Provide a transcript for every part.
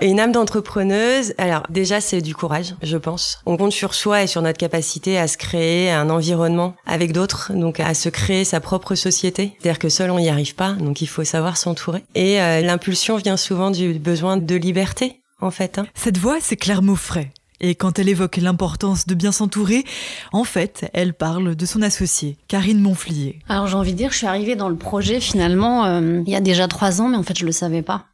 Une âme d'entrepreneuse, alors déjà c'est du courage, je pense. On compte sur soi et sur notre capacité à se créer un environnement avec d'autres, donc à se créer sa propre société. C'est-à-dire que seul on n'y arrive pas, donc il faut savoir s'entourer. Et euh, l'impulsion vient souvent du besoin de liberté, en fait. Hein. Cette voix, c'est Claire Mauffray. Et quand elle évoque l'importance de bien s'entourer, en fait, elle parle de son associée, Karine Monflier. Alors j'ai envie de dire, je suis arrivée dans le projet finalement euh, il y a déjà trois ans, mais en fait je le savais pas.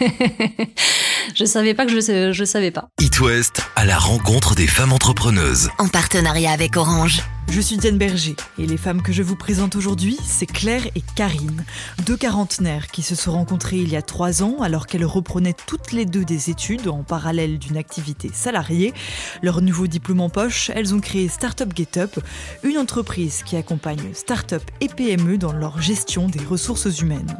je savais pas que je, je savais pas. It West à la rencontre des femmes entrepreneuses. En partenariat avec Orange. Je suis Diane Berger et les femmes que je vous présente aujourd'hui, c'est Claire et Karine, deux quarantenaires qui se sont rencontrées il y a trois ans alors qu'elles reprenaient toutes les deux des études en parallèle d'une activité salariée. Leur nouveau diplôme en poche, elles ont créé Startup GetUp, une entreprise qui accompagne start-up et PME dans leur gestion des ressources humaines.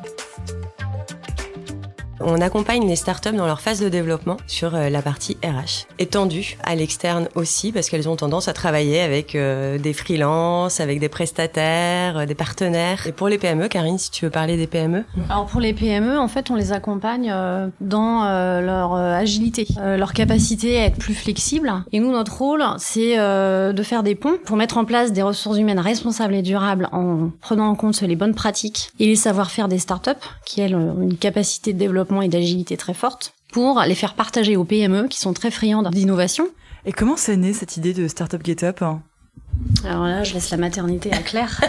On accompagne les startups dans leur phase de développement sur euh, la partie RH, étendue à l'externe aussi, parce qu'elles ont tendance à travailler avec euh, des freelances, avec des prestataires, euh, des partenaires. Et pour les PME, Karine, si tu veux parler des PME Alors pour les PME, en fait, on les accompagne dans leur agilité, leur capacité à être plus flexible. Et nous, notre rôle, c'est de faire des ponts pour mettre en place des ressources humaines responsables et durables en prenant en compte les bonnes pratiques et les savoir-faire des startups, qui elles ont une capacité de développement et d'agilité très forte pour les faire partager aux PME qui sont très friandes d'innovation. Et comment c'est né cette idée de Startup GetUp Alors là, je laisse la maternité à Claire.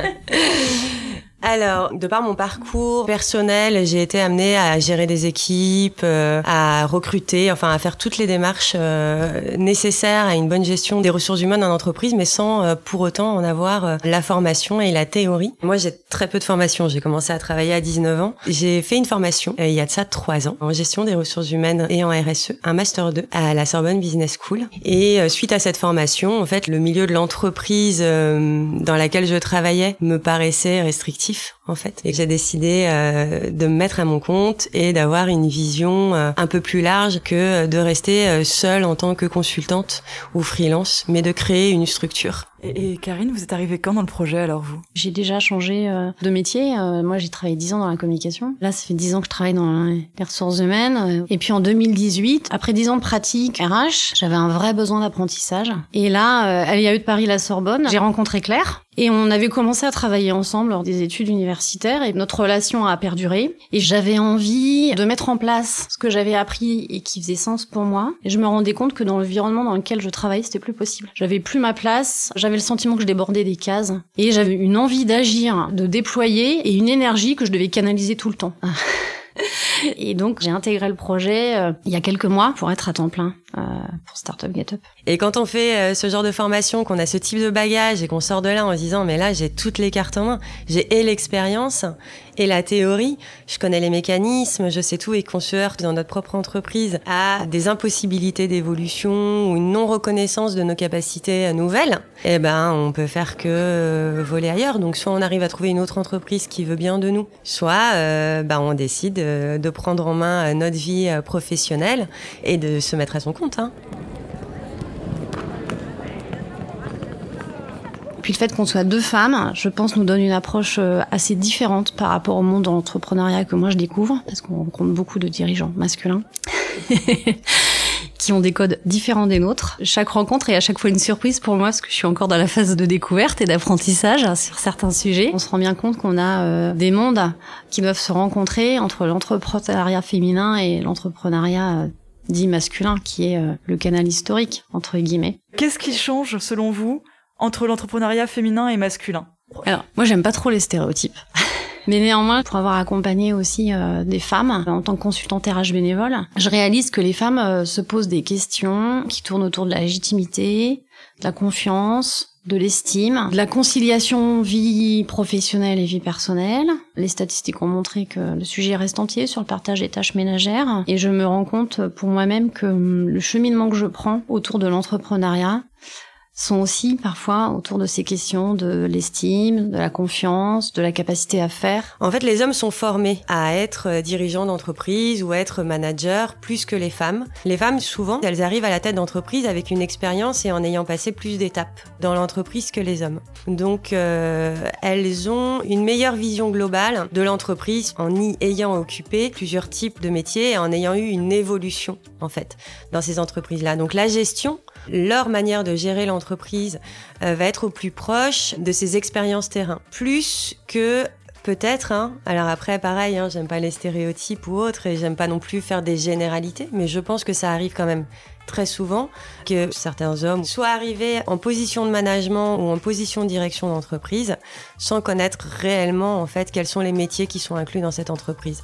Alors, de par mon parcours personnel, j'ai été amenée à gérer des équipes, euh, à recruter, enfin à faire toutes les démarches euh, nécessaires à une bonne gestion des ressources humaines en entreprise, mais sans euh, pour autant en avoir la formation et la théorie. Moi, j'ai très peu de formation. J'ai commencé à travailler à 19 ans. J'ai fait une formation il y a de ça trois ans en gestion des ressources humaines et en RSE, un master 2 à la Sorbonne Business School. Et suite à cette formation, en fait, le milieu de l'entreprise dans laquelle je travaillais me paraissait restrictif en fait. Et j'ai décidé euh, de me mettre à mon compte et d'avoir une vision euh, un peu plus large que de rester euh, seule en tant que consultante ou freelance mais de créer une structure et, Karine, vous êtes arrivée quand dans le projet alors vous? J'ai déjà changé euh, de métier. Euh, moi, j'ai travaillé 10 ans dans la communication. Là, ça fait 10 ans que je travaille dans les ressources humaines. Et puis en 2018, après 10 ans de pratique RH, j'avais un vrai besoin d'apprentissage. Et là, euh, a eu de Paris la Sorbonne. J'ai rencontré Claire. Et on avait commencé à travailler ensemble lors des études universitaires et notre relation a perduré. Et j'avais envie de mettre en place ce que j'avais appris et qui faisait sens pour moi. Et je me rendais compte que dans l'environnement dans lequel je travaillais, c'était plus possible. J'avais plus ma place j'avais le sentiment que je débordais des cases et j'avais une envie d'agir, de déployer et une énergie que je devais canaliser tout le temps. Et donc j'ai intégré le projet euh, il y a quelques mois pour être à temps plein GetUp. Et quand on fait euh, ce genre de formation, qu'on a ce type de bagage et qu'on sort de là en se disant mais là j'ai toutes les cartes en main, j'ai et l'expérience et la théorie, je connais les mécanismes, je sais tout et qu'on se heurte dans notre propre entreprise à des impossibilités d'évolution ou une non reconnaissance de nos capacités nouvelles, eh ben on peut faire que voler ailleurs. Donc soit on arrive à trouver une autre entreprise qui veut bien de nous, soit ben on décide de prendre en main euh, notre vie euh, professionnelle et de se mettre à son compte. Hein. Puis le fait qu'on soit deux femmes, je pense, nous donne une approche euh, assez différente par rapport au monde de l'entrepreneuriat que moi je découvre, parce qu'on rencontre beaucoup de dirigeants masculins. qui ont des codes différents des nôtres. Chaque rencontre est à chaque fois une surprise pour moi parce que je suis encore dans la phase de découverte et d'apprentissage sur certains sujets. On se rend bien compte qu'on a euh, des mondes qui doivent se rencontrer entre l'entrepreneuriat féminin et l'entrepreneuriat euh, dit masculin qui est euh, le canal historique entre guillemets. Qu'est-ce qui change selon vous entre l'entrepreneuriat féminin et masculin? Alors, moi j'aime pas trop les stéréotypes. Mais néanmoins, pour avoir accompagné aussi euh, des femmes en tant que consultante RH bénévole, je réalise que les femmes euh, se posent des questions qui tournent autour de la légitimité, de la confiance, de l'estime, de la conciliation vie professionnelle et vie personnelle. Les statistiques ont montré que le sujet reste entier sur le partage des tâches ménagères et je me rends compte pour moi-même que le cheminement que je prends autour de l'entrepreneuriat sont aussi parfois autour de ces questions de l'estime, de la confiance, de la capacité à faire. En fait, les hommes sont formés à être euh, dirigeants d'entreprise ou à être managers plus que les femmes. Les femmes, souvent, elles arrivent à la tête d'entreprise avec une expérience et en ayant passé plus d'étapes dans l'entreprise que les hommes. Donc, euh, elles ont une meilleure vision globale de l'entreprise en y ayant occupé plusieurs types de métiers et en ayant eu une évolution, en fait, dans ces entreprises-là. Donc, la gestion, leur manière de gérer l'entreprise euh, va être au plus proche de ces expériences terrain. Plus que peut-être, hein. alors après pareil, hein, j'aime pas les stéréotypes ou autres et j'aime pas non plus faire des généralités, mais je pense que ça arrive quand même très souvent que certains hommes soient arrivés en position de management ou en position de direction d'entreprise sans connaître réellement en fait quels sont les métiers qui sont inclus dans cette entreprise.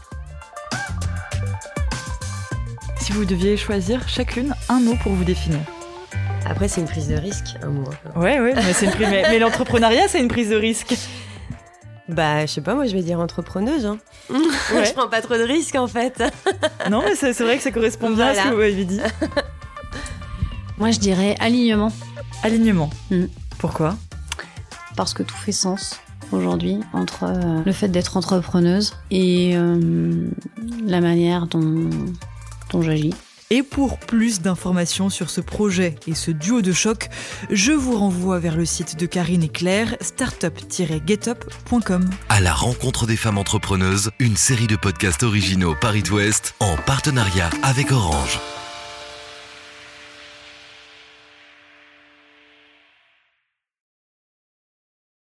Si vous deviez choisir chacune un mot pour vous définir. Après, c'est une prise de risque, un mot. Ouais, ouais, mais, c'est une prise- mais, mais l'entrepreneuriat, c'est une prise de risque. Bah, je sais pas, moi je vais dire entrepreneuse. Hein. Ouais. je prends pas trop de risques en fait. Non, mais c'est c'est vrai que ça correspond bien à ce que vous m'avez dit. Moi, je dirais alignement, Alignement. Mm. Pourquoi? Parce que tout fait sens aujourd'hui entre euh, le fait d'être entrepreneuse et euh, la manière dont, dont j'agis. Et pour plus d'informations sur ce projet et ce duo de choc, je vous renvoie vers le site de Karine et Claire, startup-getup.com. À la rencontre des femmes entrepreneuses, une série de podcasts originaux Paris Ouest en partenariat avec Orange.